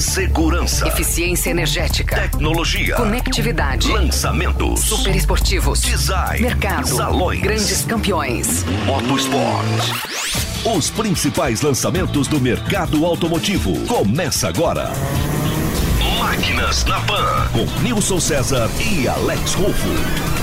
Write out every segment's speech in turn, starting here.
Segurança. Eficiência energética. Tecnologia. Conectividade. Lançamentos. Super esportivos. Design. Mercado. Salões. Grandes campeões. Motosport. Os principais lançamentos do mercado automotivo. Começa agora. Máquinas na Pan. Com Nilson César e Alex Rufo.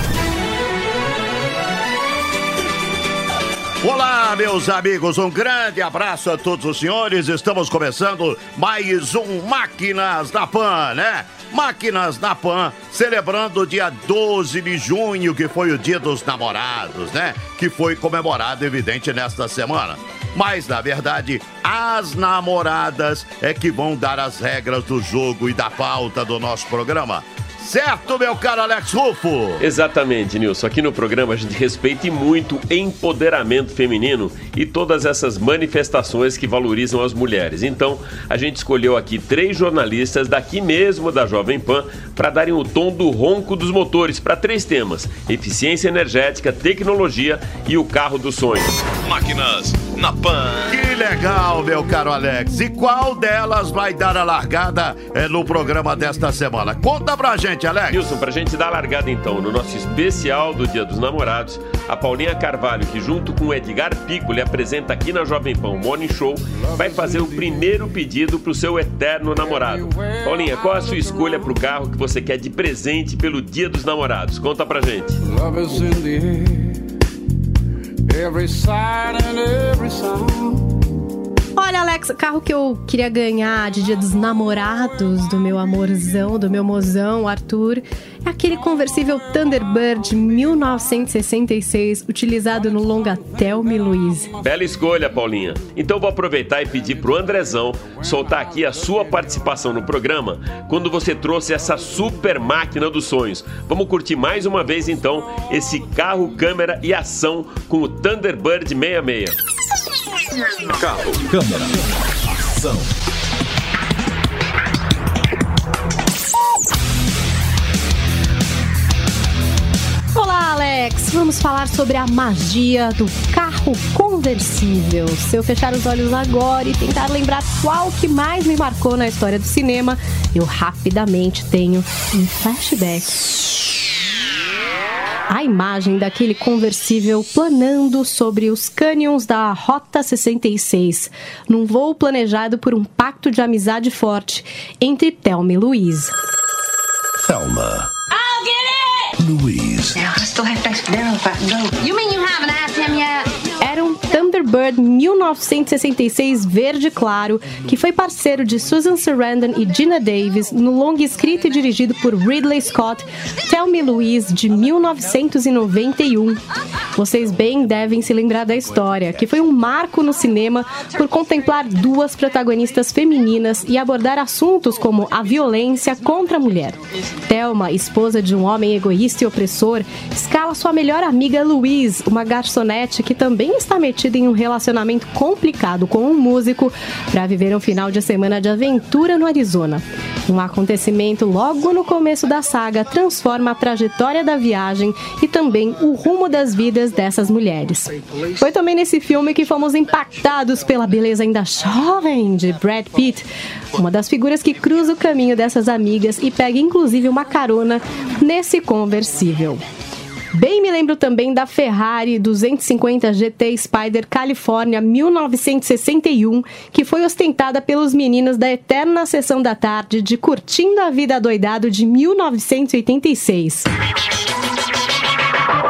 Olá, meus amigos, um grande abraço a todos os senhores. Estamos começando mais um Máquinas da Pan, né? Máquinas da Pan, celebrando o dia 12 de junho, que foi o Dia dos Namorados, né? Que foi comemorado, evidente, nesta semana. Mas, na verdade, as namoradas é que vão dar as regras do jogo e da pauta do nosso programa. Certo, meu caro Alex Rufo? Exatamente, Nilson. Aqui no programa a gente respeita muito empoderamento feminino e todas essas manifestações que valorizam as mulheres. Então, a gente escolheu aqui três jornalistas daqui mesmo da Jovem Pan para darem o tom do ronco dos motores para três temas: eficiência energética, tecnologia e o carro dos sonhos. Máquinas na Pan. Que legal, meu caro Alex. E qual delas vai dar a largada é, no programa desta semana? Conta pra gente, Alex. Nilson, pra gente dar a largada então, no nosso especial do Dia dos Namorados, a Paulinha Carvalho, que junto com o Edgar Pico lhe apresenta aqui na Jovem Pan o Morning Show, vai fazer o primeiro pedido pro seu eterno namorado. Paulinha, qual a sua escolha pro carro que você quer de presente pelo Dia dos Namorados? Conta pra gente. Love is in the air, every sight and every sound. Olha, Alex, carro que eu queria ganhar de dia dos namorados do meu amorzão, do meu mozão, Arthur, é aquele conversível Thunderbird 1966, utilizado no longa Thelmy Louise. Bela escolha, Paulinha. Então vou aproveitar e pedir pro Andrezão soltar aqui a sua participação no programa quando você trouxe essa super máquina dos sonhos. Vamos curtir mais uma vez então esse carro, câmera e ação com o Thunderbird 66. Carro, câmera, ação. Olá, Alex! Vamos falar sobre a magia do carro conversível. Se eu fechar os olhos agora e tentar lembrar qual que mais me marcou na história do cinema, eu rapidamente tenho um flashback. A imagem daquele conversível planando sobre os cânions da Rota 66, num voo planejado por um pacto de amizade forte entre Thelma e Louise. Thelma. I'll get it! Now, I still have to ask Daryl if I can go. You mean you haven't asked him yet? Thunderbird 1966 verde claro, que foi parceiro de Susan Sarandon e Gina Davis no longa escrito e dirigido por Ridley Scott, Tell Me Louise, de 1991. Vocês bem devem se lembrar da história, que foi um marco no cinema por contemplar duas protagonistas femininas e abordar assuntos como a violência contra a mulher. Thelma, esposa de um homem egoísta e opressor, escala sua melhor amiga Louise, uma garçonete que também está metida em um relacionamento complicado com um músico, para viver um final de semana de aventura no Arizona. Um acontecimento logo no começo da saga transforma a trajetória da viagem e também o rumo das vidas dessas mulheres. Foi também nesse filme que fomos impactados pela beleza ainda jovem de Brad Pitt, uma das figuras que cruza o caminho dessas amigas e pega inclusive uma carona nesse conversível. Bem me lembro também da Ferrari 250 GT Spider California 1961, que foi ostentada pelos meninos da eterna sessão da tarde de Curtindo a Vida Doidado de 1986.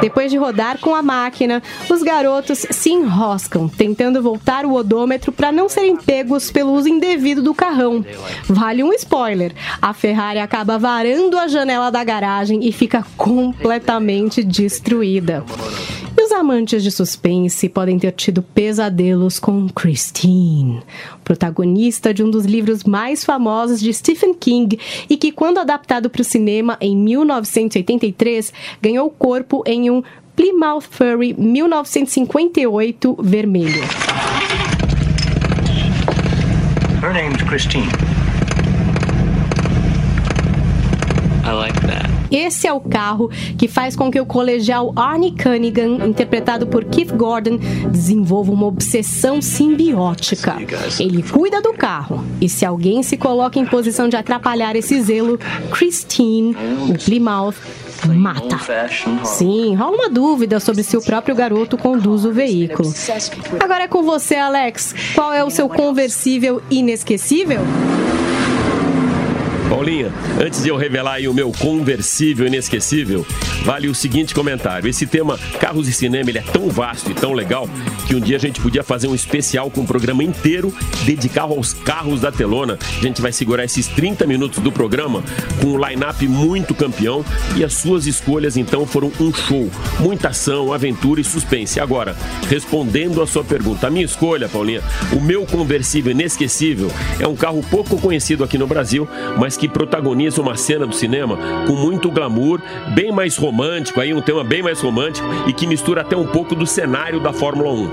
Depois de rodar com a máquina, os garotos se enroscam, tentando voltar o odômetro para não serem pegos pelo uso indevido do carrão. Vale um spoiler: a Ferrari acaba varando a janela da garagem e fica completamente destruída. Amantes de suspense podem ter tido pesadelos com Christine, protagonista de um dos livros mais famosos de Stephen King e que, quando adaptado para o cinema em 1983, ganhou corpo em um Plymouth Fury 1958 vermelho. Her name's Christine. I like that. Esse é o carro que faz com que o colegial Arnie Cunningham, interpretado por Keith Gordon, desenvolva uma obsessão simbiótica. Ele cuida do carro e se alguém se coloca em posição de atrapalhar esse zelo, Christine, o Plymouth, mata. Sim, rola uma dúvida sobre se o próprio garoto conduz o veículo. Agora é com você, Alex. Qual é o seu conversível inesquecível? Paulinha, antes de eu revelar aí o meu conversível inesquecível, vale o seguinte comentário. Esse tema carros e cinema ele é tão vasto e tão legal que um dia a gente podia fazer um especial com um programa inteiro dedicado aos carros da telona. A gente vai segurar esses 30 minutos do programa com um line-up muito campeão e as suas escolhas então foram um show. Muita ação, aventura e suspense. Agora, respondendo a sua pergunta, a minha escolha, Paulinha, o meu conversível inesquecível é um carro pouco conhecido aqui no Brasil, mas que protagoniza uma cena do cinema com muito glamour, bem mais romântico, aí um tema bem mais romântico e que mistura até um pouco do cenário da Fórmula 1.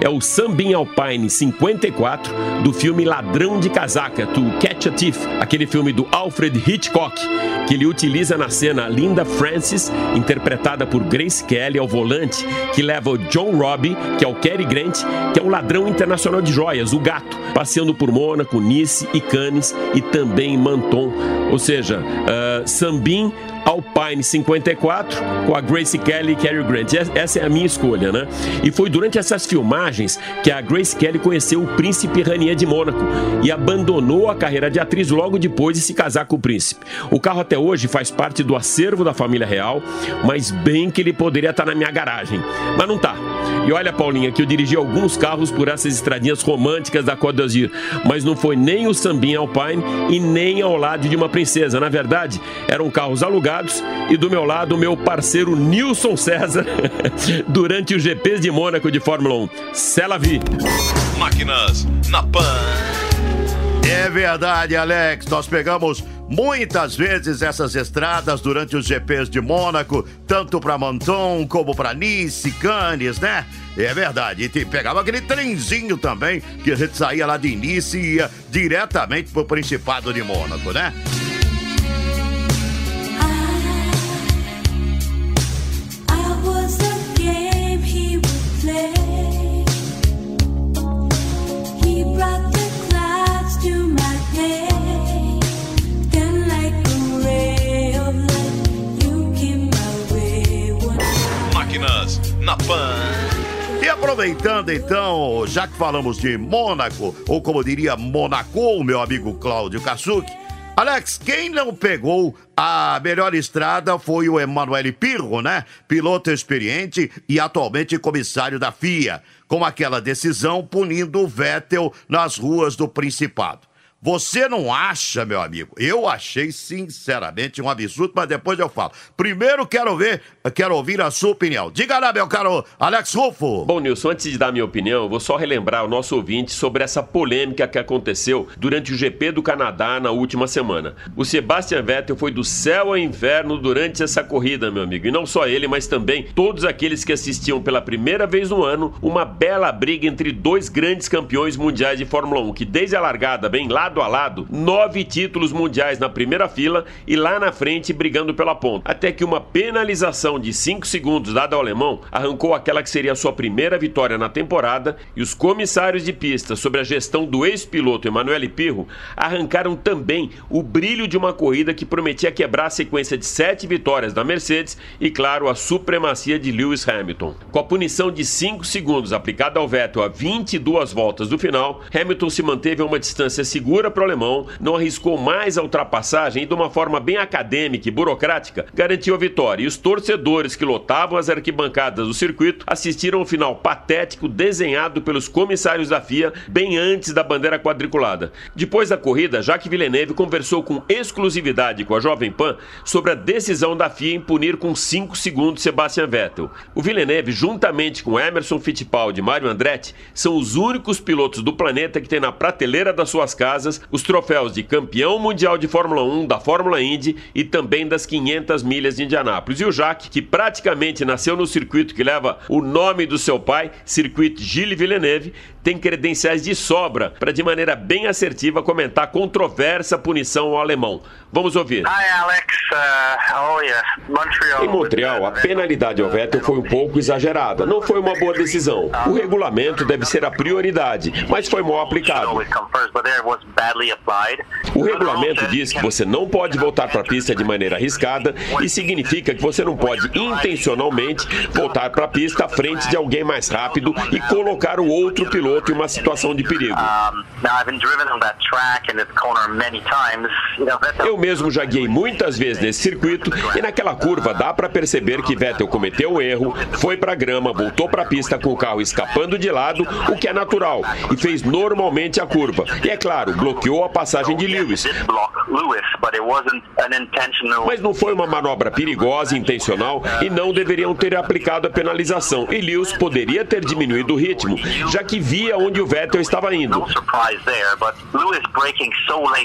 É o Sambin Alpine 54 do filme Ladrão de Casaca, to Catch a Thief, aquele filme do Alfred Hitchcock, que ele utiliza na cena Linda Francis, interpretada por Grace Kelly ao volante, que leva o John Robbie, que é o Cary Grant, que é um ladrão internacional de joias, o gato, passeando por Mônaco, Nice e Cannes e também Menton. Ou seja, uh, Sambin Alpine 54 com a Grace Kelly e Cary Grant. Essa é a minha escolha, né? E foi durante essas filmagens que a Grace Kelly conheceu o príncipe Ranier de Mônaco e abandonou a carreira de atriz logo depois de se casar com o príncipe. O carro até hoje faz parte do acervo da família real, mas bem que ele poderia estar na minha garagem. Mas não tá. E olha, Paulinha, que eu dirigi alguns carros por essas estradinhas românticas da Côte d'Azur, mas não foi nem o Sambin Alpine e nem ao lado de uma princesa. Na verdade, eram carros alugados e do meu lado o meu parceiro Nilson César durante os GPs de Mônaco de Fórmula 1. Cela vi. Máquinas na Pan. É verdade, Alex. Nós pegamos muitas vezes essas estradas durante os GPs de Mônaco, tanto para Monton como para Nice, Cannes, né? É verdade. E pegava aquele trenzinho também, que a gente saía lá de Nice e ia diretamente pro Principado de Mônaco, né? na Pan. Aproveitando então, já que falamos de Mônaco, ou como diria Monaco, meu amigo Cláudio Kasuki, Alex, quem não pegou a melhor estrada foi o Emanuele Pirro, né? Piloto experiente e atualmente comissário da FIA, com aquela decisão punindo o Vettel nas ruas do Principado. Você não acha, meu amigo? Eu achei sinceramente um absurdo, mas depois eu falo. Primeiro quero ver, quero ouvir a sua opinião. Diga lá, meu caro Alex Rufo. Bom, Nilson, antes de dar minha opinião, vou só relembrar o nosso ouvinte sobre essa polêmica que aconteceu durante o GP do Canadá na última semana. O Sebastian Vettel foi do céu ao inferno durante essa corrida, meu amigo. E não só ele, mas também todos aqueles que assistiam pela primeira vez no ano uma bela briga entre dois grandes campeões mundiais de Fórmula 1, que desde a largada, bem lá lado a lado, nove títulos mundiais na primeira fila e lá na frente brigando pela ponta. Até que uma penalização de 5 segundos dada ao alemão arrancou aquela que seria sua primeira vitória na temporada e os comissários de pista sobre a gestão do ex-piloto Emanuele Pirro arrancaram também o brilho de uma corrida que prometia quebrar a sequência de sete vitórias da Mercedes e, claro, a supremacia de Lewis Hamilton. Com a punição de 5 segundos aplicada ao Vettel a 22 voltas do final, Hamilton se manteve a uma distância segura segura para o alemão, não arriscou mais a ultrapassagem e, de uma forma bem acadêmica e burocrática, garantiu a vitória. E os torcedores que lotavam as arquibancadas do circuito assistiram ao final patético desenhado pelos comissários da FIA bem antes da bandeira quadriculada. Depois da corrida, Jacques Villeneuve conversou com exclusividade com a Jovem Pan sobre a decisão da FIA em punir com 5 segundos Sebastian Vettel. O Villeneuve, juntamente com Emerson Fittipaldi e Mario Andretti, são os únicos pilotos do planeta que têm na prateleira das suas casas os troféus de campeão mundial de Fórmula 1, da Fórmula Indy e também das 500 milhas de Indianápolis. E o Jacques, que praticamente nasceu no circuito que leva o nome do seu pai, Circuito Gilles Villeneuve, tem credenciais de sobra para, de maneira bem assertiva, comentar a controversa punição ao alemão. Vamos ouvir. Hi, Alex. Uh, oh. Montreal. Em Montreal, a penalidade ao Vettel foi um pouco exagerada. Não foi uma boa decisão. O regulamento deve ser a prioridade, mas foi mal aplicado. O regulamento diz que você não pode voltar para a pista de maneira arriscada e significa que você não pode intencionalmente voltar para a pista à frente de alguém mais rápido e colocar o outro piloto em uma situação de perigo. Eu mesmo já guiei muitas vezes nesse circuito e naquela curva dá para perceber que Vettel cometeu um erro, foi para a grama, voltou para a pista com o carro escapando de lado, o que é natural, e fez normalmente a curva. E é claro, bloqueou a passagem de Lewis. Mas não foi uma manobra perigosa intencional e não deveriam ter aplicado a penalização. E Lewis poderia ter diminuído o ritmo, já que via onde o Vettel estava indo.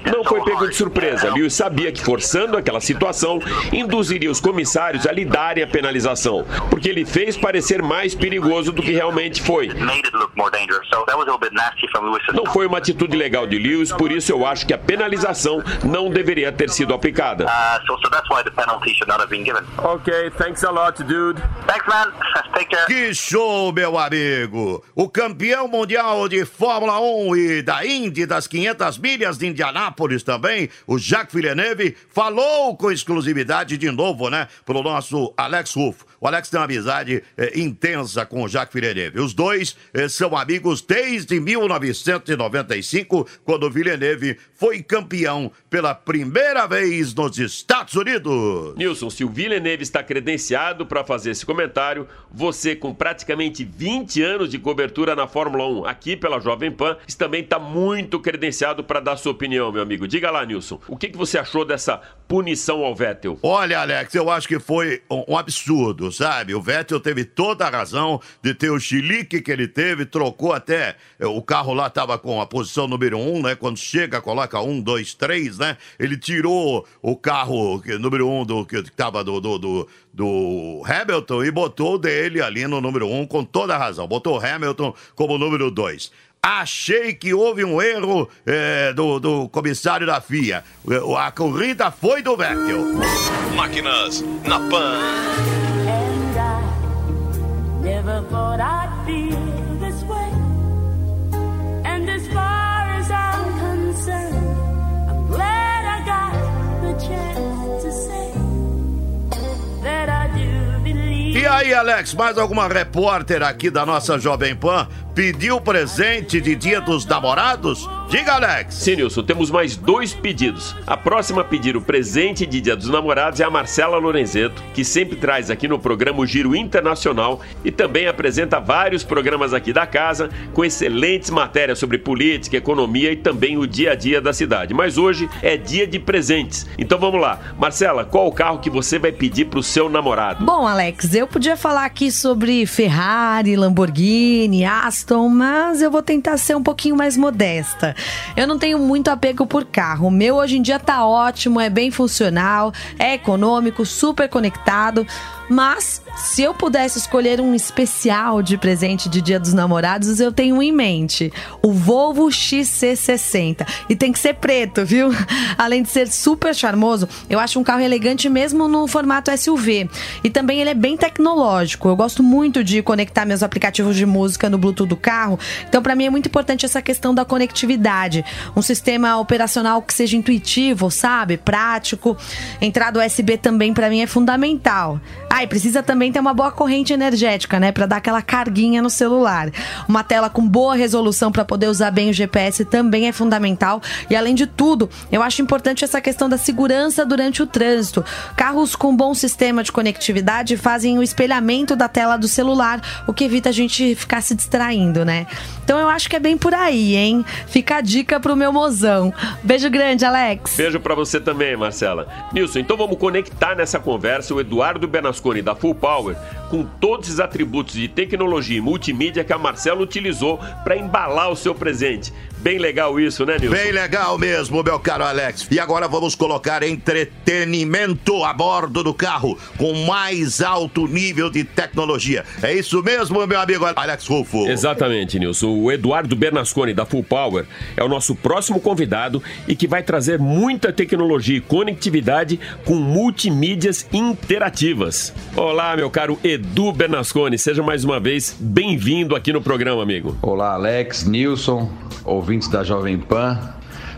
Não foi pego de surpresa. Lewis sabia que forçando aquela situação induziria os comissários a lhe darem a penalização, porque ele fez parecer mais perigoso do que realmente foi. Made it look more dangerous, so that was a little bit nasty from Lewis. Não foi uma atitude legal de Lewis, por isso eu acho que a penalização não deveria ter sido aplicada. Uh, so, so that's why the penalty should not have been given. Ok, thanks a lot, dude. Thanks, man. Take care. Que show, meu amigo! O campeão mundial de Fórmula 1 e da Indy das 500 milhas de Indianápolis também, o Jacques Villeneuve, falou com exclusividade de novo, né, pro nosso Alex Ruff. O Alex tem uma amizade eh, intensa com o Jacques Villeneuve. Os dois eh, são amigos desde 1995, quando o Villeneuve foi campeão pela primeira vez nos Estados Unidos. Nilson, se o Villeneuve está credenciado para fazer esse comentário, você com praticamente 20 anos de cobertura na Fórmula 1 aqui pela Jovem Pan, também está muito credenciado para dar sua opinião, meu amigo. Diga lá, Nilson, o que, que você achou dessa punição ao Vettel? Olha, Alex, eu acho que foi um, um sabe? O Vettel teve toda a razão de ter o chilique que ele teve, trocou até. eh, O carro lá estava com a posição número um, né? Quando chega, coloca um, dois, três, né? Ele tirou o carro número um do que estava do, do, do, do Hamilton e botou dele ali no número um, com toda a razão. Botou o Hamilton como número dois. Achei que houve um erro eh, do, do comissário da FIA. Eh, A corrida foi do Vettel. Máquinas na Pan. Never thought I'd feel this way. And as far as I'm concerned, I'm glad I got the chance to say that I do believe. E aí, Alex, mais alguma repórter aqui da nossa Jovem Pan pediu presente de Dia dos Namorados? Diga, Alex. Sim, Nilson, temos mais dois pedidos. A próxima a pedir o presente de Dia dos Namorados é a Marcela Lorenzeto, que sempre traz aqui no programa o Giro Internacional e também apresenta vários programas aqui da casa com excelentes matérias sobre política, economia e também o dia a dia da cidade. Mas hoje é dia de presentes. Então vamos lá. Marcela, qual o carro que você vai pedir pro seu namorado? Bom, Alex, eu podia falar aqui sobre Ferrari, Lamborghini, Aston, mas eu vou tentar ser um pouquinho mais modesta. Eu não tenho muito apego por carro. O meu hoje em dia tá ótimo, é bem funcional, é econômico, super conectado. Mas se eu pudesse escolher um especial de presente de Dia dos Namorados, eu tenho um em mente: o Volvo XC60. E tem que ser preto, viu? Além de ser super charmoso, eu acho um carro elegante mesmo no formato SUV. E também ele é bem tecnológico. Eu gosto muito de conectar meus aplicativos de música no Bluetooth do carro. Então, para mim é muito importante essa questão da conectividade. Um sistema operacional que seja intuitivo, sabe? Prático. Entrada USB também para mim é fundamental. Ah, precisa também ter uma boa corrente energética, né, Pra dar aquela carguinha no celular. Uma tela com boa resolução para poder usar bem o GPS também é fundamental. E além de tudo, eu acho importante essa questão da segurança durante o trânsito. Carros com bom sistema de conectividade fazem o espelhamento da tela do celular, o que evita a gente ficar se distraindo, né? Então eu acho que é bem por aí, hein? Fica a dica pro meu mozão. Beijo grande, Alex. Beijo pra você também, Marcela. Nilson, então vamos conectar nessa conversa o Eduardo Da Full Power com todos esses atributos de tecnologia e multimídia que a Marcelo utilizou para embalar o seu presente. Bem legal isso, né, Nilson? Bem legal mesmo, meu caro Alex. E agora vamos colocar entretenimento a bordo do carro com mais alto nível de tecnologia. É isso mesmo, meu amigo Alex Rufo? Exatamente, Nilson. O Eduardo Bernasconi, da Full Power, é o nosso próximo convidado e que vai trazer muita tecnologia e conectividade com multimídias interativas. Olá, meu caro Edu Bernasconi. Seja mais uma vez bem-vindo aqui no programa, amigo. Olá, Alex, Nilson, ouvintes da Jovem Pan.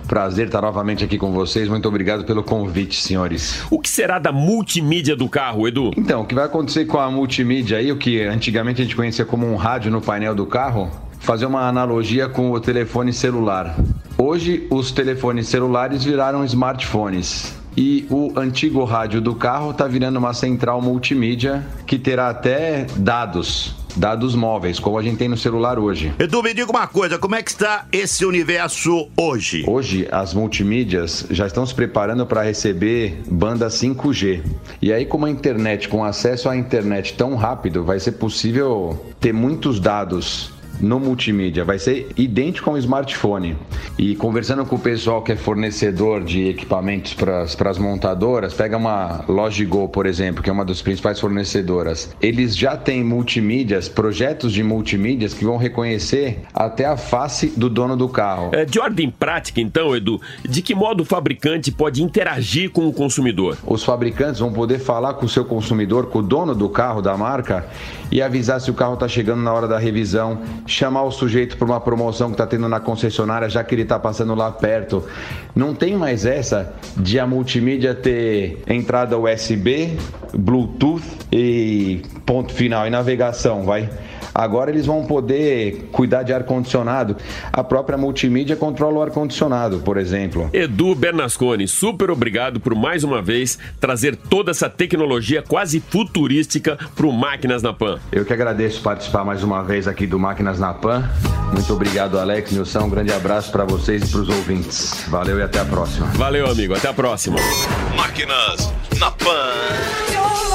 Prazer estar novamente aqui com vocês. Muito obrigado pelo convite, senhores. O que será da multimídia do carro, Edu? Então, o que vai acontecer com a multimídia aí, o que antigamente a gente conhecia como um rádio no painel do carro, fazer uma analogia com o telefone celular. Hoje, os telefones celulares viraram smartphones. E o antigo rádio do carro está virando uma central multimídia que terá até dados dados móveis, como a gente tem no celular hoje. Edu, me diga uma coisa, como é que está esse universo hoje? Hoje, as multimídias já estão se preparando para receber banda 5G. E aí, como a internet, com acesso à internet tão rápido, vai ser possível ter muitos dados no multimídia, vai ser idêntico a um smartphone. E conversando com o pessoal que é fornecedor de equipamentos para as montadoras, pega uma Logigo, por exemplo, que é uma das principais fornecedoras. Eles já têm multimídias, projetos de multimídias que vão reconhecer até a face do dono do carro. É, de ordem prática, então, Edu, de que modo o fabricante pode interagir com o consumidor? Os fabricantes vão poder falar com o seu consumidor, com o dono do carro da marca e avisar se o carro está chegando na hora da revisão, chamar o sujeito para uma promoção que está tendo na concessionária, já que ele está passando lá perto. Não tem mais essa de a multimídia ter entrada USB, Bluetooth e ponto final e navegação, vai. Agora eles vão poder cuidar de ar-condicionado. A própria multimídia controla o ar-condicionado, por exemplo. Edu Bernasconi, super obrigado por mais uma vez trazer toda essa tecnologia quase futurística para o Máquinas na Pan. Eu que agradeço participar mais uma vez aqui do Máquinas na Pan. Muito obrigado, Alex Nilson. Um grande abraço para vocês e para os ouvintes. Valeu e até a próxima. Valeu, amigo. Até a próxima. Máquinas na Pan.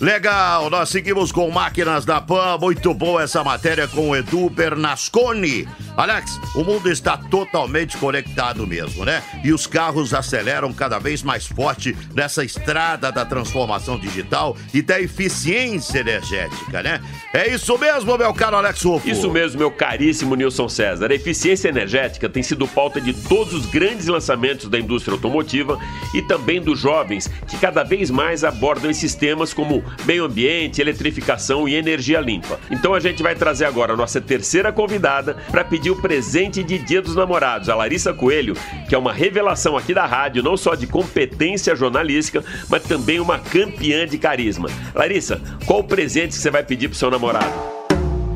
Legal, nós seguimos com Máquinas da Pan. Muito boa essa matéria com o Edu Bernasconi. Alex, o mundo está totalmente conectado mesmo, né? E os carros aceleram cada vez mais forte nessa estrada da transformação digital e da eficiência energética, né? É isso mesmo, meu caro Alex Rufo? Isso mesmo, meu caríssimo Nilson César. A eficiência energética tem sido pauta de todos os grandes lançamentos da indústria automotiva e também dos jovens, que cada vez mais abordam esses temas como meio ambiente, eletrificação e energia limpa. Então a gente vai trazer agora a nossa terceira convidada para pedir o presente de Dia dos Namorados, a Larissa Coelho, que é uma revelação aqui da rádio, não só de competência jornalística, mas também uma campeã de carisma. Larissa, qual o presente que você vai pedir pro seu namorado?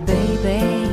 Baby,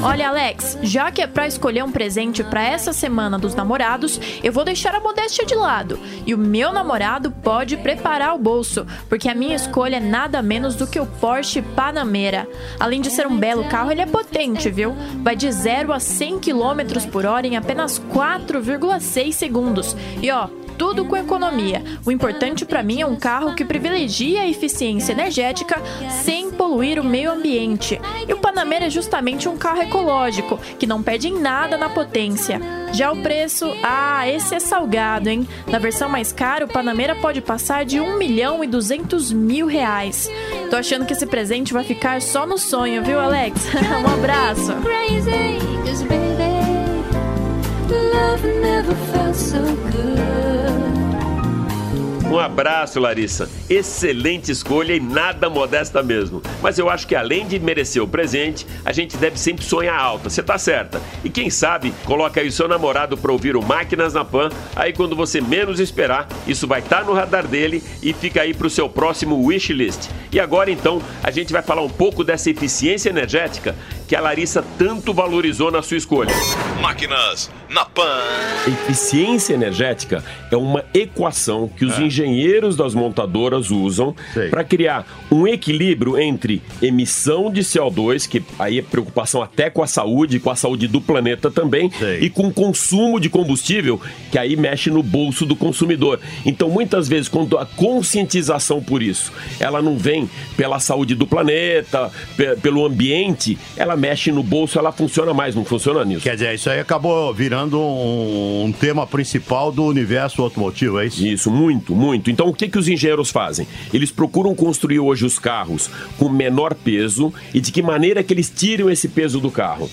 Olha, Alex, já que é pra escolher um presente pra essa semana dos namorados, eu vou deixar a modéstia de lado. E o meu namorado pode preparar o bolso, porque a minha escolha é nada menos do que o Porsche Panamera. Além de ser um belo carro, ele é potente, viu? Vai de 0 a 100 km por hora em apenas 4,6 segundos. E ó, tudo com economia. O importante para mim é um carro que privilegia a eficiência energética sem poluir o meio ambiente. E o Panamera é justamente um carro ecológico, que não perde em nada na potência. Já o preço, ah, esse é salgado, hein? Na versão mais cara, o Panamera pode passar de 1 milhão e 200 mil reais. Tô achando que esse presente vai ficar só no sonho, viu, Alex? um abraço. Um abraço, Larissa. Excelente escolha e nada modesta mesmo. Mas eu acho que além de merecer o presente, a gente deve sempre sonhar alto. Você tá certa. E quem sabe, coloca aí o seu namorado para ouvir o Máquinas na Pan. Aí quando você menos esperar, isso vai estar no radar dele e fica aí pro seu próximo wishlist. E agora então, a gente vai falar um pouco dessa eficiência energética que a Larissa tanto valorizou na sua escolha. Máquinas na Pan. Eficiência energética é uma equação que os engenheiros das montadoras usam para criar um equilíbrio entre emissão de CO2, que aí é preocupação até com a saúde, com a saúde do planeta também, e com consumo de combustível, que aí mexe no bolso do consumidor. Então, muitas vezes, quando a conscientização por isso, ela não vem pela saúde do planeta, pe- pelo ambiente, ela mexe no bolso, ela funciona mais, não funciona nisso. Quer dizer, isso aí acabou virando um, um tema principal do universo automotivo, é isso? Isso, muito, muito. Então, o que, que os engenheiros fazem? Eles procuram construir hoje os carros com menor peso e de que maneira que eles tiram esse peso do carro.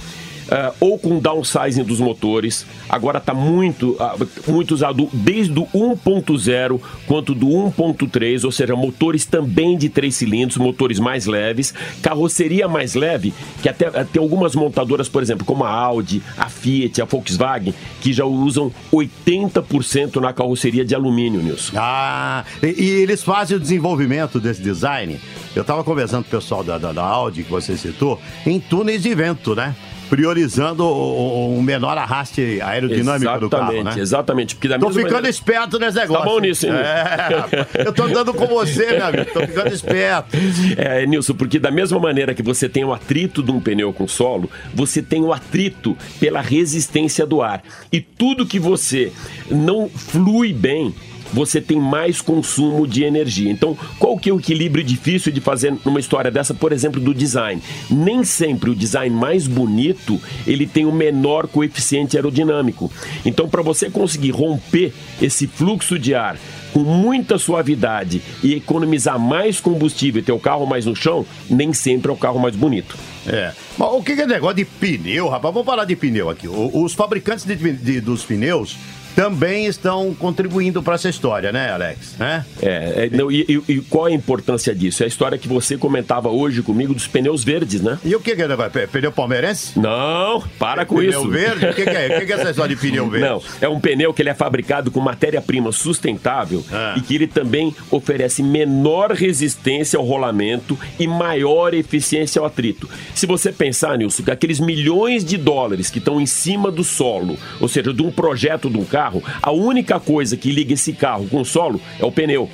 Ah, ou com downsizing dos motores. Agora está muito, ah, muito usado desde o 1.0 quanto do 1.3, ou seja, motores também de três cilindros, motores mais leves, carroceria mais leve, que até tem algumas montadoras, por exemplo, como a Audi, a Fiat, a Volkswagen, que já usam 80% na carroceria de alumínio, Nilson. Ah, e, e eles fazem o desenvolvimento desse design. Eu estava conversando com o pessoal da, da, da Audi, que você citou, em túneis de vento, né? Priorizando o, o- menor arraste aerodinâmico do carro, né? Exatamente, porque da Tô ficando maneira- esperto nesse negócio. Tá bom nisso, hein? É, eu tô andando com você, meu amigo. Tô ficando esperto. É, Nilson, porque da mesma maneira que você tem o atrito de um pneu com solo, você tem o atrito pela resistência do ar. E tudo que você não flui bem, você tem mais consumo de energia. Então, qual que é o equilíbrio difícil de fazer numa história dessa, por exemplo, do design? Nem sempre o design mais bonito, ele tem o menor coeficiente aerodinâmico. Então, para você conseguir romper esse fluxo de ar com muita suavidade e economizar mais combustível e ter o carro mais no chão, nem sempre é o carro mais bonito. É. Mas o que é negócio de pneu, rapaz? Vamos falar de pneu aqui. Os fabricantes de- de- dos pneus também estão contribuindo para essa história, né, Alex? Né? É, é, não, e, e- qual a importância disso? É a história que você comentava hoje comigo dos pneus verdes, né? E o que que é Pneu palmeirense? Não, para com Pneu isso. verde? O que que é? O que que é essa história de pneu verde? Não, é um pneu que ele é fabricado com matéria-prima sustentável Ah. e que ele também oferece menor resistência ao rolamento e maior eficiência ao atrito. Se você pensar, Nilson, que aqueles milhões de dólares que estão em cima do solo, ou seja, de um projeto de um carro, a única coisa que liga esse carro com o solo é o pneu.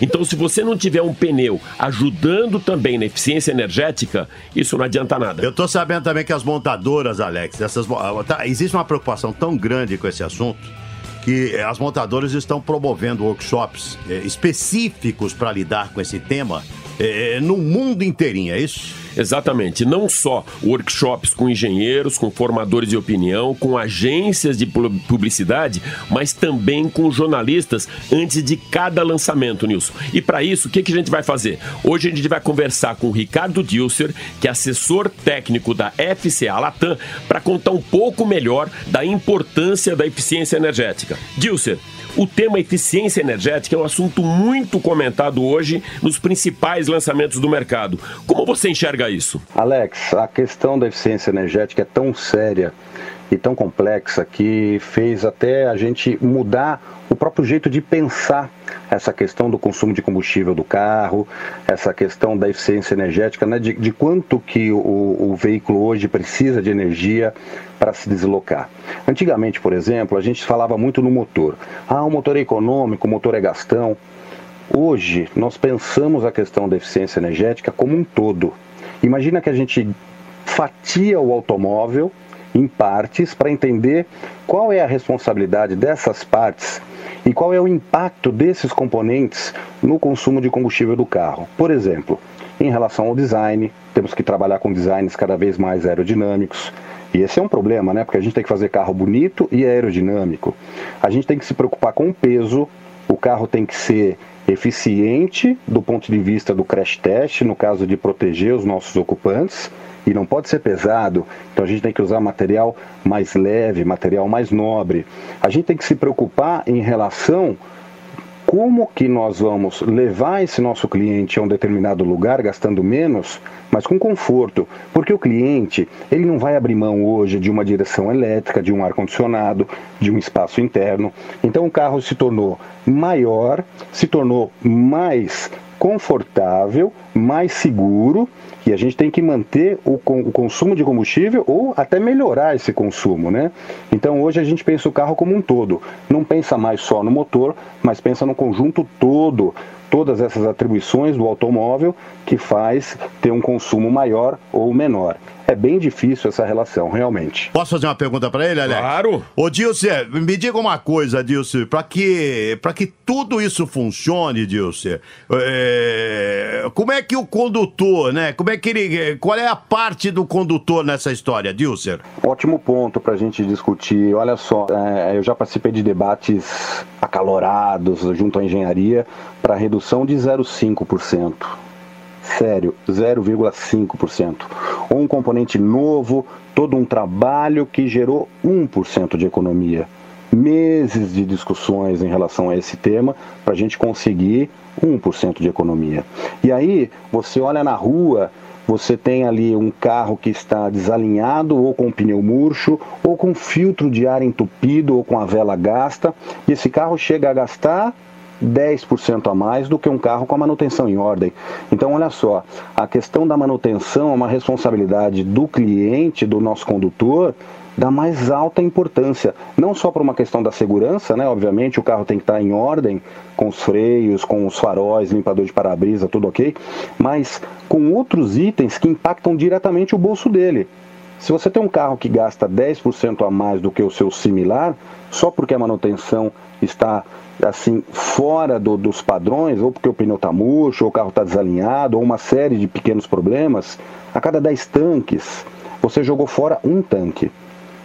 Então, se você não tiver um pneu ajudando também na eficiência energética, isso não adianta nada. Eu tô sabendo também que as montadoras, Alex, essas, mo- tá, existe uma preocupação tão grande com esse assunto que eh, as montadoras estão promovendo workshops eh, específicos para lidar com esse tema eh, no mundo inteirinho, é isso? Exatamente. Não só workshops com engenheiros, com formadores de opinião, com agências de pu- publicidade, mas também com jornalistas antes de cada lançamento, Nilson. E para isso, o que, que a gente vai fazer? Hoje a gente vai conversar com o Ricardo Dilser, que é assessor técnico da FCA Latam, para contar um pouco melhor da importância da eficiência energética. Dilser, o tema eficiência energética é um assunto muito comentado hoje nos principais lançamentos do mercado. Como você enxerga isso? Alex, a questão da eficiência energética é tão séria e tão complexa que fez até a gente mudar o próprio jeito de pensar essa questão do consumo de combustível do carro, essa questão da eficiência energética, né, de, de quanto que o, o veículo hoje precisa de energia para se deslocar. Antigamente, por exemplo, a gente falava muito no motor. Ah, o motor é econômico, o motor é gastão. Hoje, nós pensamos a questão da eficiência energética como um todo. Imagina que a gente fatia o automóvel em partes para entender qual é a responsabilidade dessas partes e qual é o impacto desses componentes no consumo de combustível do carro. Por exemplo, em relação ao design, temos que trabalhar com designs cada vez mais aerodinâmicos. E esse é um problema, né? Porque a gente tem que fazer carro bonito e aerodinâmico. A gente tem que se preocupar com o peso, o carro tem que ser eficiente do ponto de vista do crash test, no caso de proteger os nossos ocupantes, e não pode ser pesado, então a gente tem que usar material mais leve, material mais nobre. A gente tem que se preocupar em relação como que nós vamos levar esse nosso cliente a um determinado lugar gastando menos, mas com conforto, porque o cliente ele não vai abrir mão hoje de uma direção elétrica, de um ar condicionado, de um espaço interno. Então o carro se tornou maior, se tornou mais confortável, mais seguro E a gente tem que manter o, o consumo de combustível ou até melhorar esse consumo, né? Então hoje a gente pensa o carro como um todo. Não pensa mais só no motor, mas pensa no conjunto todo. Todas essas atribuições do automóvel que faz ter um consumo maior ou menor. É bem difícil essa relação, realmente. Posso fazer uma pergunta pra ele, Alex? Claro. Ô, Dilce, me diga uma coisa, Dilce, pra que, pra que tudo isso funcione, Dilce, é, como é que o condutor, né, como é que ele, qual é a parte do condutor nessa história, Dilce? Ótimo ponto para a gente discutir. Olha só, é, eu já participei de debates acalorados junto à engenharia para redução de 0,5%. Sério, 0,5%. Um componente novo, todo um trabalho que gerou 1% de economia. Meses de discussões em relação a esse tema para a gente conseguir 1% de economia. E aí, você olha na rua, você tem ali um carro que está desalinhado, ou com pneu murcho, ou com filtro de ar entupido, ou com a vela gasta, e esse carro chega a gastar 10% a mais do que um carro com a manutenção em ordem. Então, olha só, a questão da manutenção é uma responsabilidade do cliente, do nosso condutor, da mais alta importância. Não só por uma questão da segurança, né? Obviamente o carro tem que estar em ordem, com os freios, com os faróis, limpador de para-brisa, tudo ok, mas com outros itens que impactam diretamente o bolso dele. Se você tem um carro que gasta 10% a mais do que o seu similar, só porque a manutenção está assim fora do- dos padrões, ou porque o pneu está murcho, ou o carro está desalinhado, ou uma série de pequenos problemas, a cada 10 tanques, você jogou fora um tanque.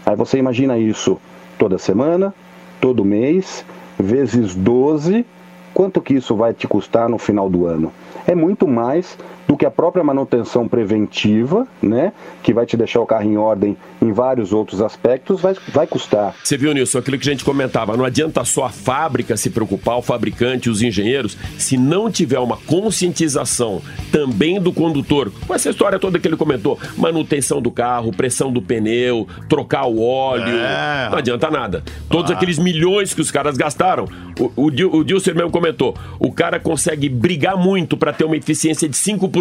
Aí você imagina isso toda semana, todo mês, vezes 12, quanto que isso vai te custar no final do ano? É muito mais do que a própria manutenção preventiva, né, que vai te deixar o carro em ordem em vários outros aspectos, vai, vai custar. Você viu, Nilson, aquilo que a gente comentava. Não adianta só a fábrica se preocupar, o fabricante, os engenheiros, se não tiver uma conscientização também do condutor, com essa história toda que ele comentou: manutenção do carro, pressão do pneu, trocar o óleo. É. Não adianta nada. Todos Ah. aqueles milhões que os caras gastaram, o, o, o Dilson mesmo comentou: o cara consegue brigar muito para ter uma eficiência de 5%.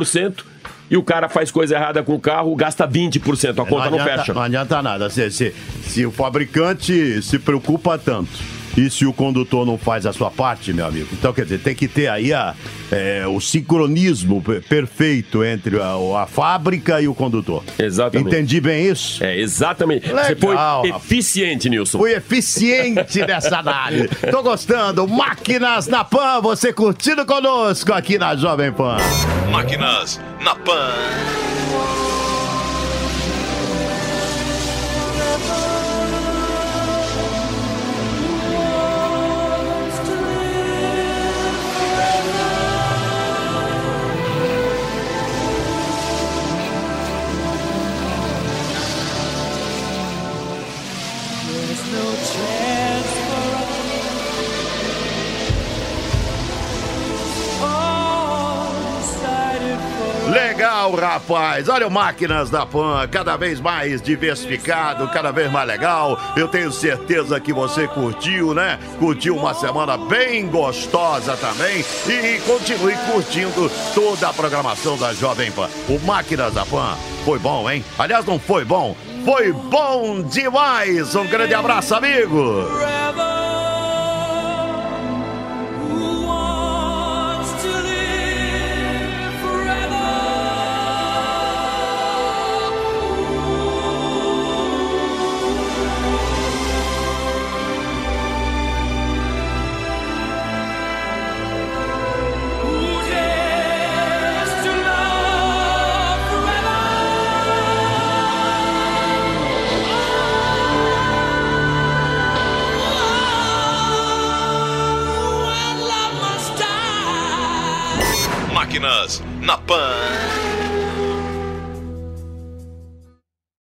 E o cara faz coisa errada com o carro, gasta 20%, a conta não, adianta, fecha. Não adianta nada. Se, se, se o fabricante se preocupa tanto e se o condutor não faz a sua parte, meu amigo, então quer dizer, tem que ter aí a, é, o sincronismo pe- perfeito entre a, a fábrica e o condutor. Exatamente. Entendi bem isso? É, exatamente. Você Legal, foi rapaz. eficiente, Nilson. Fui eficiente nessa análise. Tô gostando. Máquinas na Pan, você curtindo conosco aqui na Jovem Pan. Máquinas na Pan. Legal, rapaz. Olha o Máquinas da Pan, cada vez mais diversificado, cada vez mais legal. Eu tenho certeza que você curtiu, né? Curtiu uma semana bem gostosa também e continue curtindo toda a programação da Jovem Pan. O Máquinas da Pan foi bom, hein? Aliás, não foi bom, foi bom demais. Um grande abraço, amigo.